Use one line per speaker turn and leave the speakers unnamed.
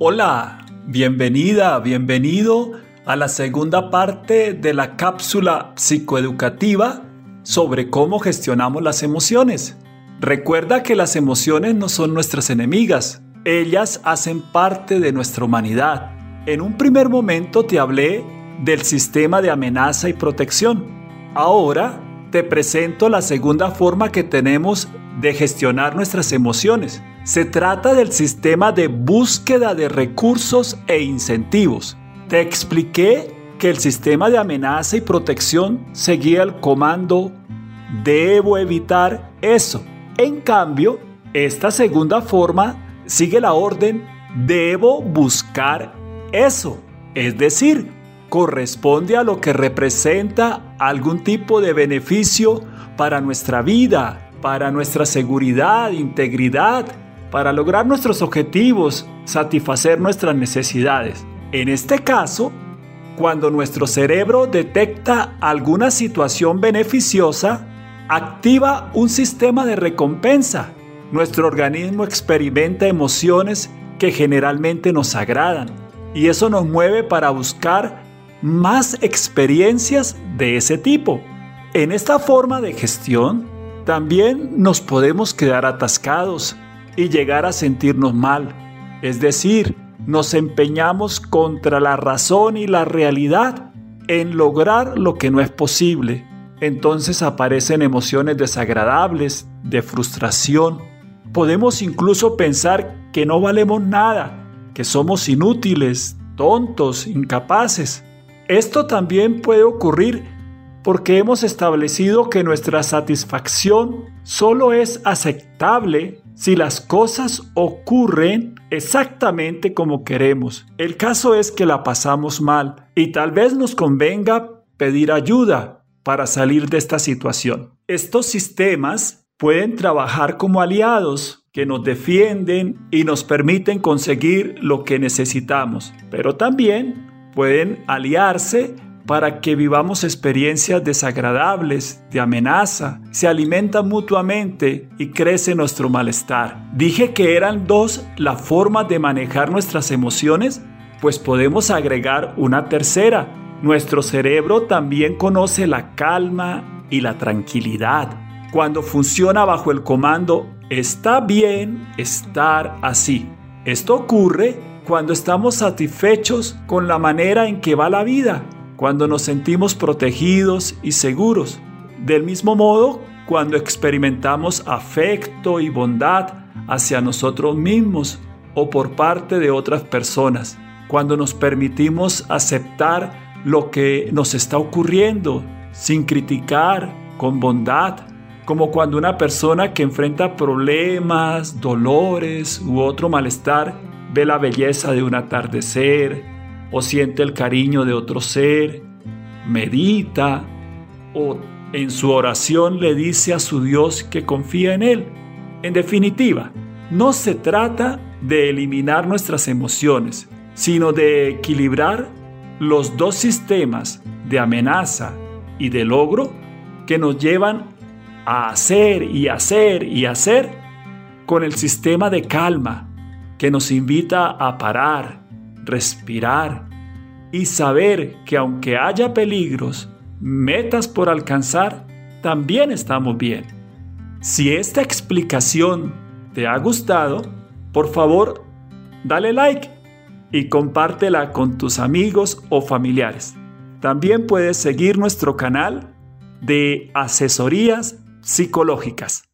Hola, bienvenida, bienvenido a la segunda parte de la cápsula psicoeducativa sobre cómo gestionamos las emociones. Recuerda que las emociones no son nuestras enemigas, ellas hacen parte de nuestra humanidad. En un primer momento te hablé del sistema de amenaza y protección. Ahora te presento la segunda forma que tenemos de gestionar nuestras emociones. Se trata del sistema de búsqueda de recursos e incentivos. Te expliqué que el sistema de amenaza y protección seguía el comando debo evitar eso. En cambio, esta segunda forma sigue la orden debo buscar eso. Es decir, corresponde a lo que representa algún tipo de beneficio para nuestra vida, para nuestra seguridad, integridad, para lograr nuestros objetivos, satisfacer nuestras necesidades. En este caso, cuando nuestro cerebro detecta alguna situación beneficiosa, activa un sistema de recompensa. Nuestro organismo experimenta emociones que generalmente nos agradan y eso nos mueve para buscar más experiencias de ese tipo. En esta forma de gestión, también nos podemos quedar atascados y llegar a sentirnos mal. Es decir, nos empeñamos contra la razón y la realidad en lograr lo que no es posible. Entonces aparecen emociones desagradables, de frustración. Podemos incluso pensar que no valemos nada, que somos inútiles, tontos, incapaces. Esto también puede ocurrir porque hemos establecido que nuestra satisfacción solo es aceptable si las cosas ocurren exactamente como queremos. El caso es que la pasamos mal y tal vez nos convenga pedir ayuda para salir de esta situación. Estos sistemas pueden trabajar como aliados que nos defienden y nos permiten conseguir lo que necesitamos, pero también pueden aliarse para que vivamos experiencias desagradables, de amenaza, se alimentan mutuamente y crece nuestro malestar. Dije que eran dos las formas de manejar nuestras emociones, pues podemos agregar una tercera. Nuestro cerebro también conoce la calma y la tranquilidad. Cuando funciona bajo el comando está bien estar así. Esto ocurre cuando estamos satisfechos con la manera en que va la vida, cuando nos sentimos protegidos y seguros. Del mismo modo, cuando experimentamos afecto y bondad hacia nosotros mismos o por parte de otras personas, cuando nos permitimos aceptar lo que nos está ocurriendo sin criticar, con bondad, como cuando una persona que enfrenta problemas, dolores u otro malestar ve la belleza de un atardecer o siente el cariño de otro ser, medita o en su oración le dice a su Dios que confía en Él. En definitiva, no se trata de eliminar nuestras emociones, sino de equilibrar los dos sistemas de amenaza y de logro que nos llevan a hacer y hacer y hacer con el sistema de calma que nos invita a parar, respirar y saber que aunque haya peligros, metas por alcanzar, también estamos bien. Si esta explicación te ha gustado, por favor, dale like y compártela con tus amigos o familiares. También puedes seguir nuestro canal de asesorías psicológicas.